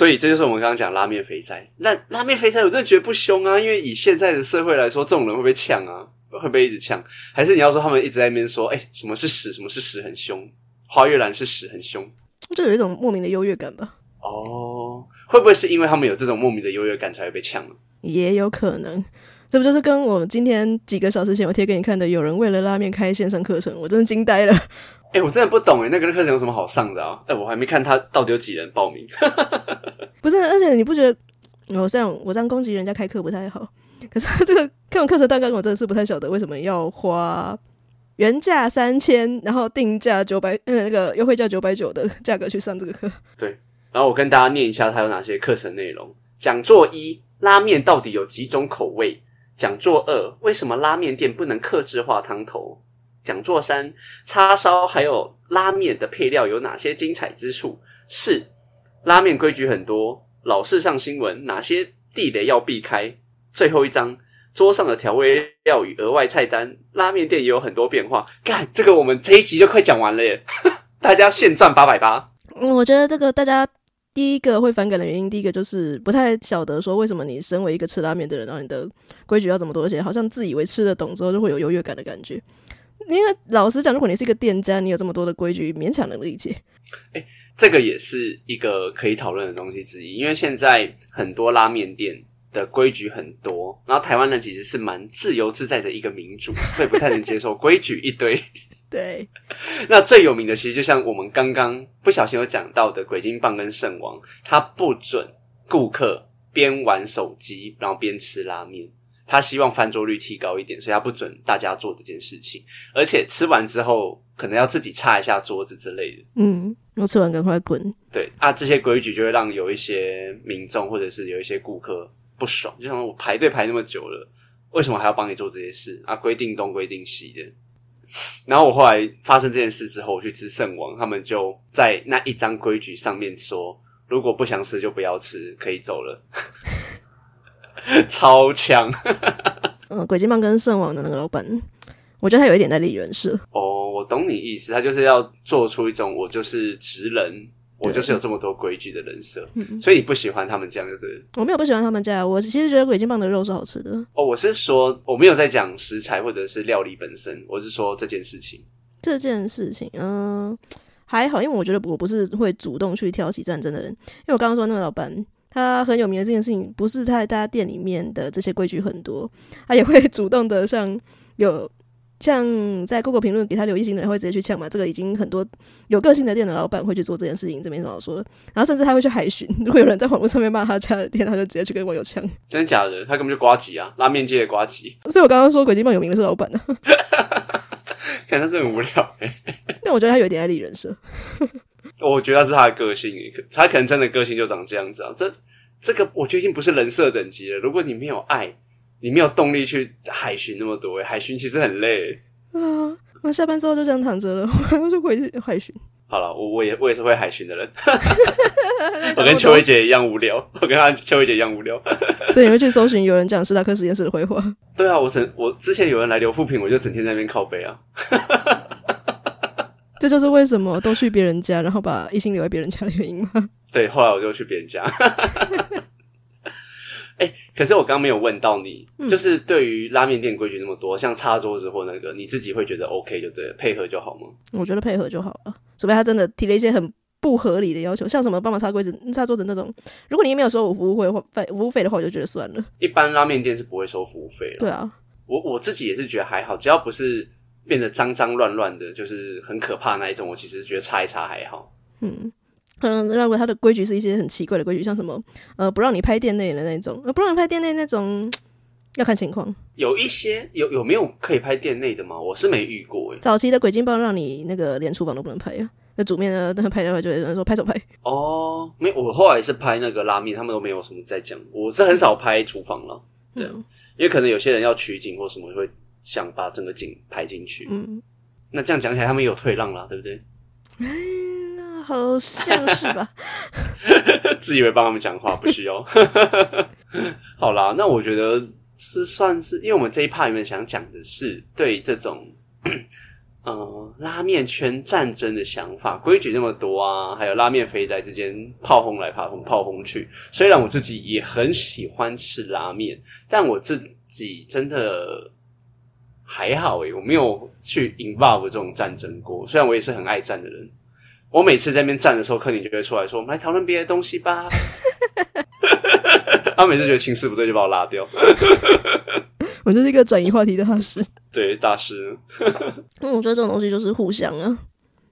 所以这就是我们刚刚讲拉面肥宅。那拉面肥宅我真的觉得不凶啊，因为以现在的社会来说，这种人会被呛啊，会不会一直呛？还是你要说他们一直在那边说，哎、欸，什么是屎，什么是屎很凶？花月兰是屎很凶，就有一种莫名的优越感吧？哦，会不会是因为他们有这种莫名的优越感才会被呛？也有可能，这不就是跟我今天几个小时前我贴给你看的，有人为了拉面开线上课程，我真的惊呆了。哎、欸，我真的不懂哎，那个课程有什么好上的啊？哎、欸，我还没看他到底有几人报名。不是，而且你不觉得我这样我这样攻击人家开课不太好？可是这个看完课程大概我真的是不太晓得为什么要花原价三千，然后定价九百，嗯，那个优惠价九百九的价格去上这个课。对，然后我跟大家念一下它有哪些课程内容。讲座一：拉面到底有几种口味？讲座二：为什么拉面店不能克制化汤头？讲座三：叉烧还有拉面的配料有哪些精彩之处？四：拉面规矩很多，老是上新闻，哪些地雷要避开？最后一章：桌上的调味料与额外菜单，拉面店也有很多变化。干，这个我们这一集就快讲完了耶！大家现赚八百八。我觉得这个大家第一个会反感的原因，第一个就是不太晓得说为什么你身为一个吃拉面的人，然后你的规矩要这么多，而且好像自以为吃得懂之后就会有优越感的感觉。因为老实讲，如果你是一个店家，你有这么多的规矩，勉强能理解。哎，这个也是一个可以讨论的东西之一。因为现在很多拉面店的规矩很多，然后台湾人其实是蛮自由自在的一个民主，所以不太能接受规矩一堆。对，那最有名的其实就像我们刚刚不小心有讲到的鬼金棒跟圣王，他不准顾客边玩手机然后边吃拉面。他希望翻桌率提高一点，所以他不准大家做这件事情，而且吃完之后可能要自己擦一下桌子之类的。嗯，我吃完赶快滚。对啊，这些规矩就会让有一些民众或者是有一些顾客不爽，就像我排队排那么久了，为什么还要帮你做这些事啊？规定东规定西的。然后我后来发生这件事之后，我去吃圣王，他们就在那一张规矩上面说，如果不想吃就不要吃，可以走了。超强，嗯，鬼金棒跟圣王的那个老板，我觉得他有一点在立人设。哦，我懂你意思，他就是要做出一种我就是直人，我就是有这么多规矩的人设。嗯，所以你不喜欢他们这样，对不对？我没有不喜欢他们家，我其实觉得鬼金棒的肉是好吃的。哦，我是说我没有在讲食材或者是料理本身，我是说这件事情。这件事情，嗯，还好，因为我觉得我不是会主动去挑起战争的人，因为我刚刚说那个老板。他很有名的这件事情，不是在大家店里面的这些规矩很多，他也会主动的像有像在 Google 评论给他留一星的人会直接去呛嘛，这个已经很多有个性的店的老板会去做这件事情，这没什么好说的。然后甚至他会去海巡，如果有人在网络上面骂他家的店，他就直接去跟网友呛。真的假的？他根本就瓜吉啊，拉面界的瓜吉。所以我刚刚说鬼金棒有名的是老板呢、啊。看他真的很无聊哎，但我觉得他有一点爱立人设。我觉得是他的个性，他可能真的个性就长这样子啊。这这个我觉得已经不是人设等级了。如果你没有爱，你没有动力去海巡那么多，海巡其实很累啊。我下班之后就这样躺着了，我就回去海巡。好了，我我也我也是会海巡的人。我跟邱薇姐一样无聊，我跟她邱薇姐一样无聊。所以你会去搜寻有人讲史达克实验室的回话？对啊，我整我之前有人来留复评，我就整天在那边靠背啊。这就是为什么都去别人家，然后把一心留在别人家的原因吗？对，后来我就去别人家。哎、欸，可是我刚刚没有问到你，嗯、就是对于拉面店规矩那么多，像擦桌子或那个，你自己会觉得 OK 就对了，配合就好吗？我觉得配合就好了，除非他真的提了一些很不合理的要求，像什么帮忙擦柜子、擦桌子那种。如果你没有收我服务费或费服务费的话，我就觉得算了。一般拉面店是不会收服务费的。对啊，我我自己也是觉得还好，只要不是。变得脏脏乱乱的，就是很可怕那一种。我其实觉得擦一擦还好。嗯，可能认为他的规矩是一些很奇怪的规矩，像什么呃不让你拍店内的那种，呃不让你拍店内那种，要看情况。有一些有有没有可以拍店内的吗？我是没遇过诶。早期的鬼金棒让你那个连厨房都不能拍啊，那煮面呢，那拍的话就有人说拍手拍。哦，没，我后来是拍那个拉面，他们都没有什么在讲。我是很少拍厨房了，对，嗯、因为可能有些人要取景或什么会。想把整个景拍进去，嗯，那这样讲起来，他们有退让啦，对不对？嗯，好像是吧。自以为帮他们讲话，不需要。好啦，那我觉得是算是，因为我们这一趴里面想讲的是对这种，呃，拉面圈战争的想法，规矩那么多啊，还有拉面肥宅之间炮轰来炮轰，炮轰去。虽然我自己也很喜欢吃拉面，但我自己真的。还好诶，我没有去 involve 这种战争过。虽然我也是很爱战的人，我每次在那边战的时候，克宁就会出来说：“我们来讨论别的东西吧。”他每次觉得情势不对，就把我拉掉。我就是一个转移话题的大师。对，大师。嗯，我觉得这种东西就是互相啊，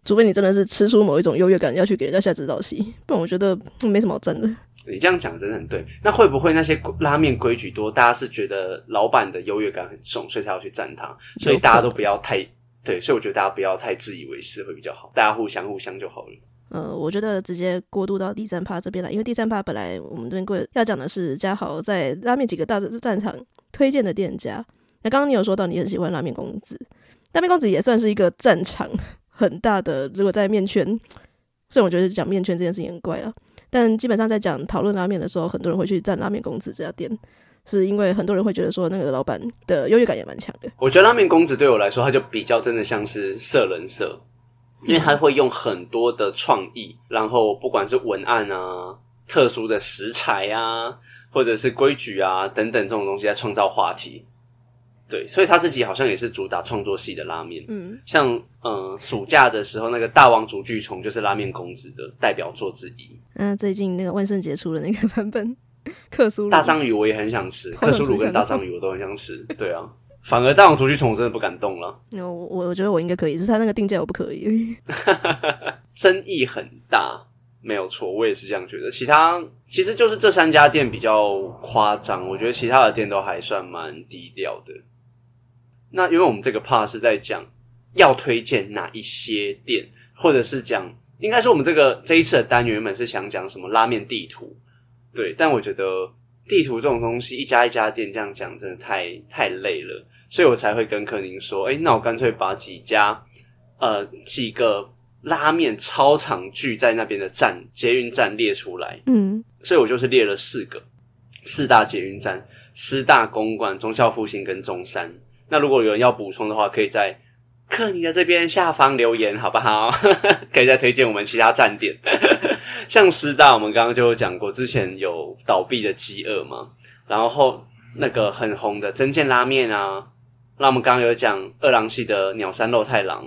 除非你真的是吃出某一种优越感，要去给人家下指导棋，不然我觉得没什么好战的。你这样讲真的很对。那会不会那些拉面规矩多，大家是觉得老板的优越感很重，所以才要去赞他？所以大家都不要太对，所以我觉得大家不要太自以为是会比较好，大家互相互相就好了。呃，我觉得直接过渡到第三趴这边来，因为第三趴本来我们这边要讲的是嘉豪在拉面几个大战场推荐的店家。那刚刚你有说到你很喜欢拉面公子，拉面公子也算是一个战场很大的。如果在面圈，所以我觉得讲面圈这件事情很怪了。但基本上在讲讨论拉面的时候，很多人会去赞拉面公子这家店，是因为很多人会觉得说那个老板的优越感也蛮强的。我觉得拉面公子对我来说，他就比较真的像是色人色，因为他会用很多的创意，然后不管是文案啊、特殊的食材啊，或者是规矩啊等等这种东西来创造话题。对，所以他自己好像也是主打创作系的拉面。嗯，像嗯、呃，暑假的时候那个大王竹巨虫就是拉面公子的代表作之一。嗯、啊，最近那个万圣节出的那个 版本，克苏鲁大章鱼我也很想吃，克苏鲁跟大章鱼我都很想吃。对啊，反而大王竹去虫真的不敢动了。我我觉得我应该可以，只是他那个定价我不可以。争议很大，没有错，我也是这样觉得。其他其实就是这三家店比较夸张，我觉得其他的店都还算蛮低调的。那因为我们这个 part 是在讲要推荐哪一些店，或者是讲，应该是我们这个这一次的单元原本是想讲什么拉面地图，对，但我觉得地图这种东西一家一家店这样讲真的太太累了，所以我才会跟柯宁说，诶，那我干脆把几家呃几个拉面超长聚在那边的站捷运站列出来，嗯，所以我就是列了四个四大捷运站：师大、公馆、忠孝复兴跟中山。那如果有人要补充的话，可以在克宁的这边下方留言，好不好？可以再推荐我们其他站点，像师大，我们刚刚就讲过，之前有倒闭的饥饿嘛，然后那个很红的真见拉面啊，那我们刚刚有讲二郎系的鸟山肉太郎，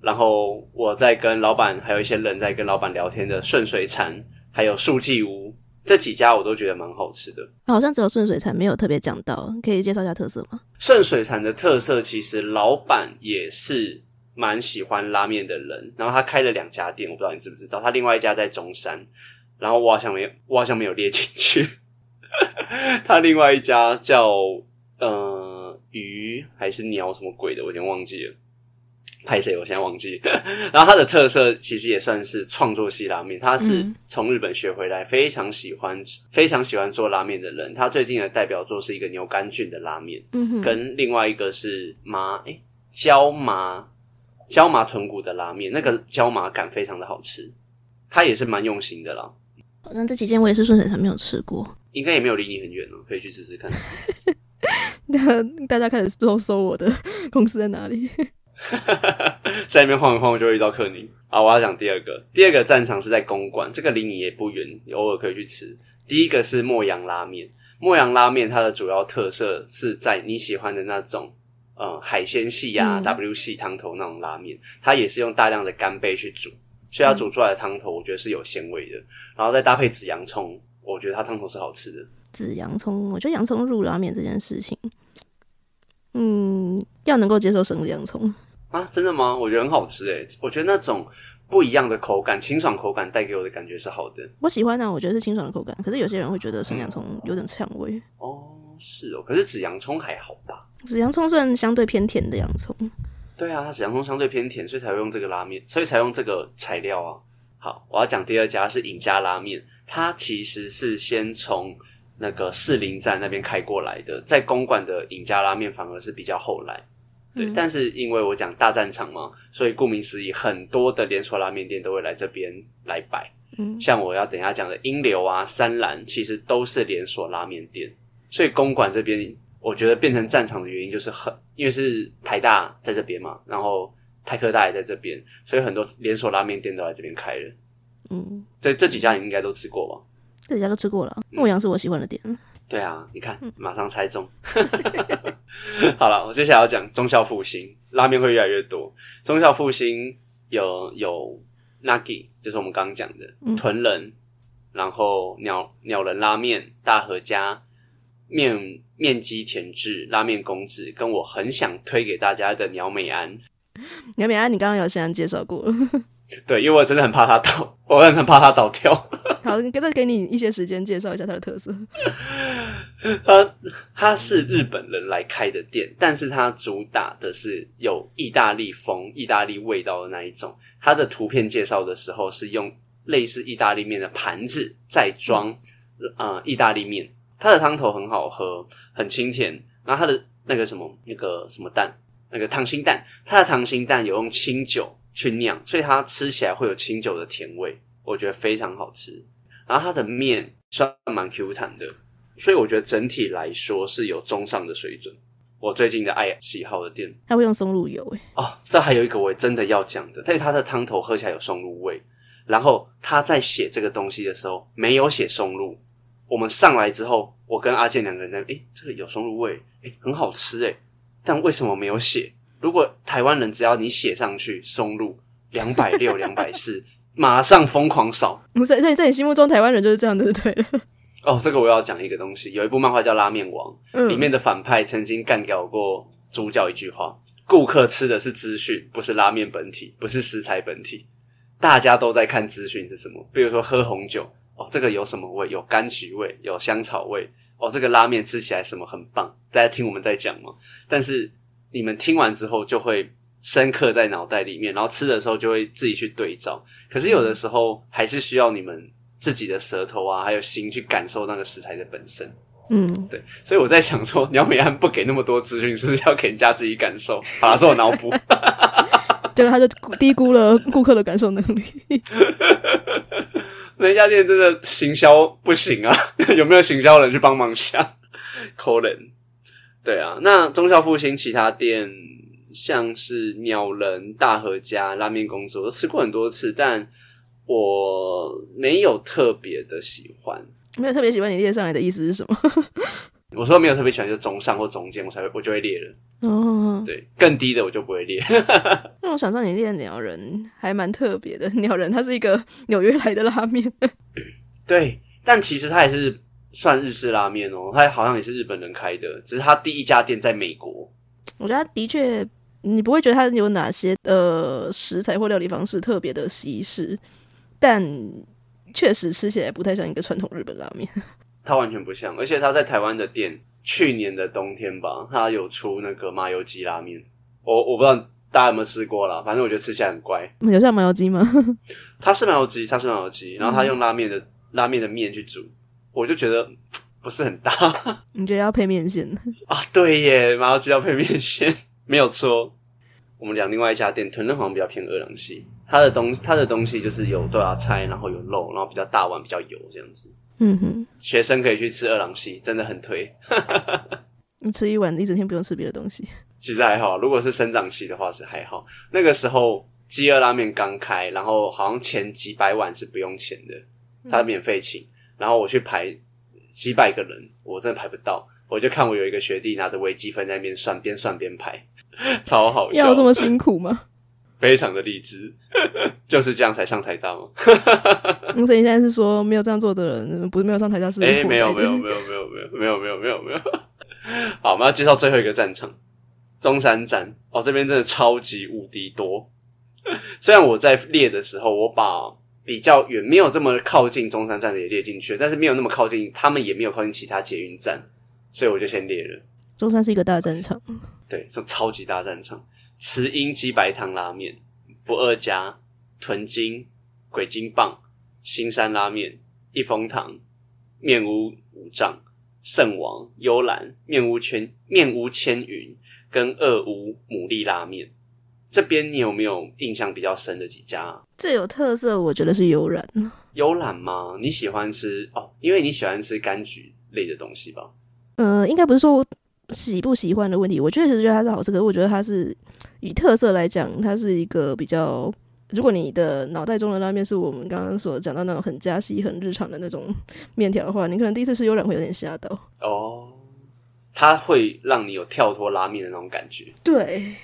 然后我在跟老板还有一些人在跟老板聊天的顺水禅，还有树纪屋，这几家我都觉得蛮好吃的。好像只有顺水产没有特别讲到，可以介绍一下特色吗？顺水产的特色其实老板也是蛮喜欢拉面的人，然后他开了两家店，我不知道你知不知道，他另外一家在中山，然后我好像没有，我好像没有列进去。他另外一家叫呃鱼还是鸟什么鬼的，我已经忘记了。拍谁？我现在忘记。然后它的特色其实也算是创作系拉面，他是从日本学回来，非常喜欢非常喜欢做拉面的人。他最近的代表作是一个牛肝菌的拉面，嗯，跟另外一个是麻诶椒麻椒麻豚骨的拉面，那个椒麻感非常的好吃。他也是蛮用心的啦。那这几间我也是顺水产没有吃过，应该也没有离你很远哦，可以去试试看。大家开始搜搜我的公司在哪里？在那边晃一晃，就会遇到克宁。好，我要讲第二个。第二个战场是在公馆，这个离你也不远，你偶尔可以去吃。第一个是墨阳拉面，墨阳拉面它的主要特色是在你喜欢的那种，呃，海鲜系啊、嗯、W 系汤头那种拉面，它也是用大量的干贝去煮，所以它煮出来的汤头，我觉得是有鲜味的。然后再搭配紫洋葱，我觉得它汤头是好吃的。紫洋葱，我觉得洋葱入拉面这件事情，嗯，要能够接受生的洋葱。啊，真的吗？我觉得很好吃诶，我觉得那种不一样的口感，清爽口感带给我的感觉是好的。我喜欢啊，我觉得是清爽的口感。可是有些人会觉得生洋葱有点呛味。哦，是哦。可是紫洋葱还好吧？紫洋葱算相对偏甜的洋葱。对啊，它紫洋葱相对偏甜，所以才会用这个拉面，所以才用这个材料啊。好，我要讲第二家是尹家拉面，它其实是先从那个士林站那边开过来的，在公馆的尹家拉面反而是比较后来。对，但是因为我讲大战场嘛，所以顾名思义，很多的连锁拉面店都会来这边来摆。嗯，像我要等一下讲的英流啊、三兰，其实都是连锁拉面店。所以公馆这边，我觉得变成战场的原因就是很，因为是台大在这边嘛，然后泰科大也在这边，所以很多连锁拉面店都在这边开了。嗯，这这几家你应该都吃过吧？这几家都吃过了。牧羊是我喜欢的店。对啊，你看，马上猜中。好了，我接下来要讲忠孝复兴拉面会越来越多。忠孝复兴有有 Nagi，就是我们刚刚讲的豚人，嗯、然后鸟鸟人拉面、大和家面面鸡田制拉面公子，跟我很想推给大家的鸟美安。鸟美安，你刚刚有先介绍过了。对，因为我真的很怕他倒，我很怕它倒掉。好，再给你一些时间介绍一下它的特色。它它是日本人来开的店，但是它主打的是有意大利风、意大利味道的那一种。它的图片介绍的时候是用类似意大利面的盘子在装，啊、呃，意大利面。它的汤头很好喝，很清甜。然后它的那个什么那个什么蛋，那个溏心蛋，它的溏心蛋有用清酒去酿，所以它吃起来会有清酒的甜味，我觉得非常好吃。然后它的面算蛮 Q 弹的。所以我觉得整体来说是有中上的水准。我最近的爱喜好的店，它会用松露油诶。哦，这还有一个我真的要讲的，但是它的汤头喝起来有松露味。然后他在写这个东西的时候没有写松露。我们上来之后，我跟阿健两个人在，诶，这个有松露味，诶，很好吃诶。但为什么没有写？如果台湾人只要你写上去松露两百六、两百四，马上疯狂扫。在在在你心目中，台湾人就是这样的，对了。哦，这个我要讲一个东西。有一部漫画叫《拉面王》，嗯，里面的反派曾经干掉过主角一句话：“顾客吃的是资讯，不是拉面本体，不是食材本体。”大家都在看资讯是什么？比如说喝红酒，哦，这个有什么味？有柑橘味，有香草味。哦，这个拉面吃起来什么很棒？大家听我们在讲嘛。但是你们听完之后就会深刻在脑袋里面，然后吃的时候就会自己去对照。可是有的时候还是需要你们。自己的舌头啊，还有心去感受那个食材的本身。嗯，对，所以我在想说，鸟美安不给那么多资讯，是不是要给人家自己感受？好了，做脑补。结果他就低估了顾客的感受能力。那家店真的行销不行啊！有没有行销人去帮忙下？可怜。对啊，那中孝复兴其他店，像是鸟人、大和家、拉面公司，我都吃过很多次，但。我没有特别的喜欢，没有特别喜欢你列上来的意思是什么？我说没有特别喜欢，就中上或中间，我才会我就会列了。哦，对，更低的我就不会列。那我想说你列鸟人还蛮特别的，鸟人它是一个纽约来的拉面。对，但其实它也是算日式拉面哦，它好像也是日本人开的，只是它第一家店在美国。我觉得它的确，你不会觉得它有哪些呃食材或料理方式特别的西式，但确实吃起来不太像一个传统日本拉面。它完全不像，而且它在台湾的店，去年的冬天吧，它有出那个麻油鸡拉面。我我不知道大家有没有吃过啦，反正我觉得吃起来很怪。有像麻油鸡吗？它是麻油鸡，它是麻油鸡，然后它用拉面的、嗯、拉面的面去煮，我就觉得 不是很搭。你觉得要配面线啊？对耶，麻油鸡要配面线，没有错。我们讲另外一家店，屯乐好像比较偏二郎系，它的东它的东西就是有豆芽菜，然后有肉，然后比较大碗，比较油这样子。嗯哼，学生可以去吃二郎系，真的很推。你吃一碗，一整天不用吃别的东西。其实还好，如果是生长期的话是还好。那个时候饥饿拉面刚开，然后好像前几百碗是不用钱的，他免费请。然后我去排几百个人，我真的排不到。我就看我有一个学弟拿着微积分在那边算，边算边排，超好笑。要这么辛苦吗？非常的励志，就是这样才上台大吗？所以你现在是说没有这样做的人，不是没有上台大是？哎、欸，没有没有没有没有没有没有没有没有没有。好，我们要介绍最后一个战场——中山站。哦，这边真的超级无敌多。虽然我在列的时候，我把比较远、没有这么靠近中山站的也列进去，但是没有那么靠近，他们也没有靠近其他捷运站，所以我就先列了。中山是一个大战场，对，这超级大战场。慈英鸡白汤拉面、不二家、屯金、鬼金棒、新山拉面、一风堂、面屋五丈、圣王、幽兰、面屋千面屋千云跟二屋牡蛎拉面，这边你有没有印象比较深的几家？最有特色，我觉得是悠然。悠然吗？你喜欢吃哦？因为你喜欢吃柑橘类的东西吧？呃，应该不是说我喜不喜欢的问题，我确实觉得它是好吃，可是我觉得它是。以特色来讲，它是一个比较。如果你的脑袋中的拉面是我们刚刚所讲到那种很加西、很日常的那种面条的话，你可能第一次吃悠然会有点吓到。哦，它会让你有跳脱拉面的那种感觉。对，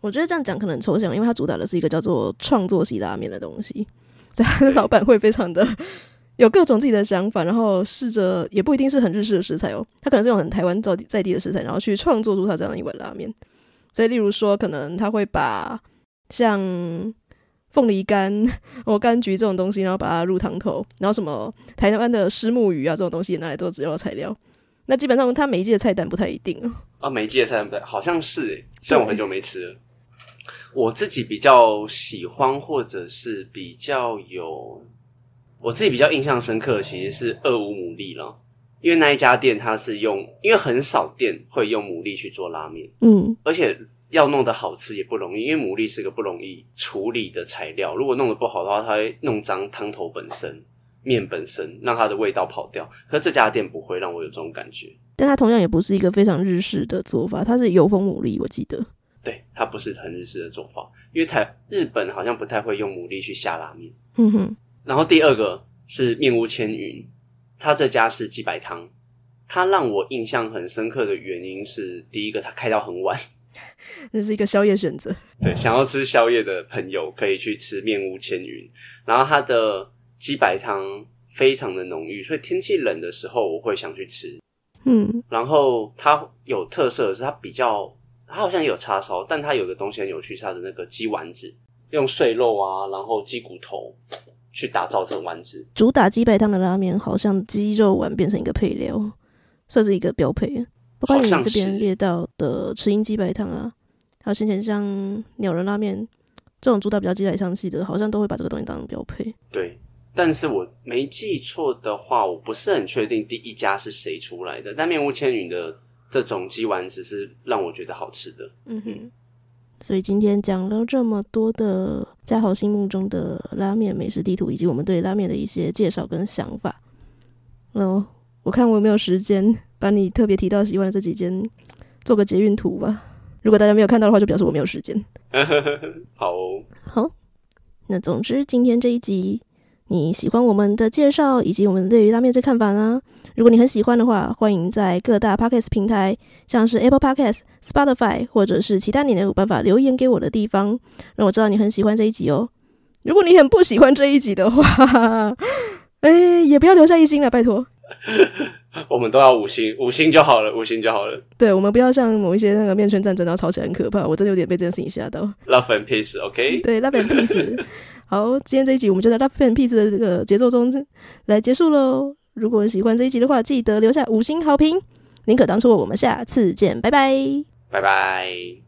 我觉得这样讲可能很抽象，因为它主打的是一个叫做创作系拉面的东西，所以他的老板会非常的 有各种自己的想法，然后试着也不一定是很日式的食材哦，他可能是用很台湾在地在地的食材，然后去创作出他这样一碗拉面。所以，例如说，可能他会把像凤梨干 或柑橘这种东西，然后把它入汤头，然后什么台湾的虱目鱼啊这种东西也拿来做主要材料。那基本上，他每一季的菜单不太一定啊。每一季的菜单不太，好像是诶，虽然我很久没吃了。我自己比较喜欢，或者是比较有，我自己比较印象深刻的，其实是二五牡蛎了。因为那一家店，它是用，因为很少店会用牡蛎去做拉面，嗯，而且要弄得好吃也不容易，因为牡蛎是个不容易处理的材料，如果弄得不好的话，它会弄脏汤头本身、面本身，让它的味道跑掉。可是这家店不会让我有这种感觉，但它同样也不是一个非常日式的做法，它是油封牡蛎，我记得，对，它不是很日式的做法，因为台日本好像不太会用牡蛎去下拉面，嗯哼。然后第二个是面屋千云。他这家是鸡白汤，他让我印象很深刻的原因是，第一个他开到很晚，这是一个宵夜选择。对，想要吃宵夜的朋友可以去吃面屋千云。然后它的鸡白汤非常的浓郁，所以天气冷的时候我会想去吃。嗯，然后它有特色的是，它比较，它好像也有叉烧，但它有个东西很有趣，它的那个鸡丸子，用碎肉啊，然后鸡骨头。去打造这个丸子，主打鸡白汤的拉面，好像鸡肉丸变成一个配料，算是一个标配。包括你这边列到的吃鹰鸡白汤啊，还有先前像鸟人拉面这种主打比较鸡奶香气的，好像都会把这个东西当成标配。对，但是我没记错的话，我不是很确定第一家是谁出来的，但面屋千云的这种鸡丸子是让我觉得好吃的。嗯哼。所以今天讲了这么多的家豪心目中的拉面美食地图，以及我们对拉面的一些介绍跟想法。哦，我看我有没有时间把你特别提到喜欢的这几间做个捷运图吧。如果大家没有看到的话，就表示我没有时间。好哦，好。那总之今天这一集你喜欢我们的介绍，以及我们对于拉面这看法呢？如果你很喜欢的话，欢迎在各大 Podcast 平台，像是 Apple Podcast、Spotify 或者是其他你能有办法留言给我的地方，让我知道你很喜欢这一集哦。如果你很不喜欢这一集的话，哎、欸，也不要留下一星了，拜托。我们都要五星，五星就好了，五星就好了。对，我们不要像某一些那个面圈战争，然后吵起来很可怕。我真的有点被这件事情吓到。Love and peace，OK？、Okay? 对，Love and peace。好，今天这一集我们就在 Love and peace 的这个节奏中来结束喽。如果喜欢这一集的话，记得留下五星好评。宁可当初，我们下次见，拜拜，拜拜。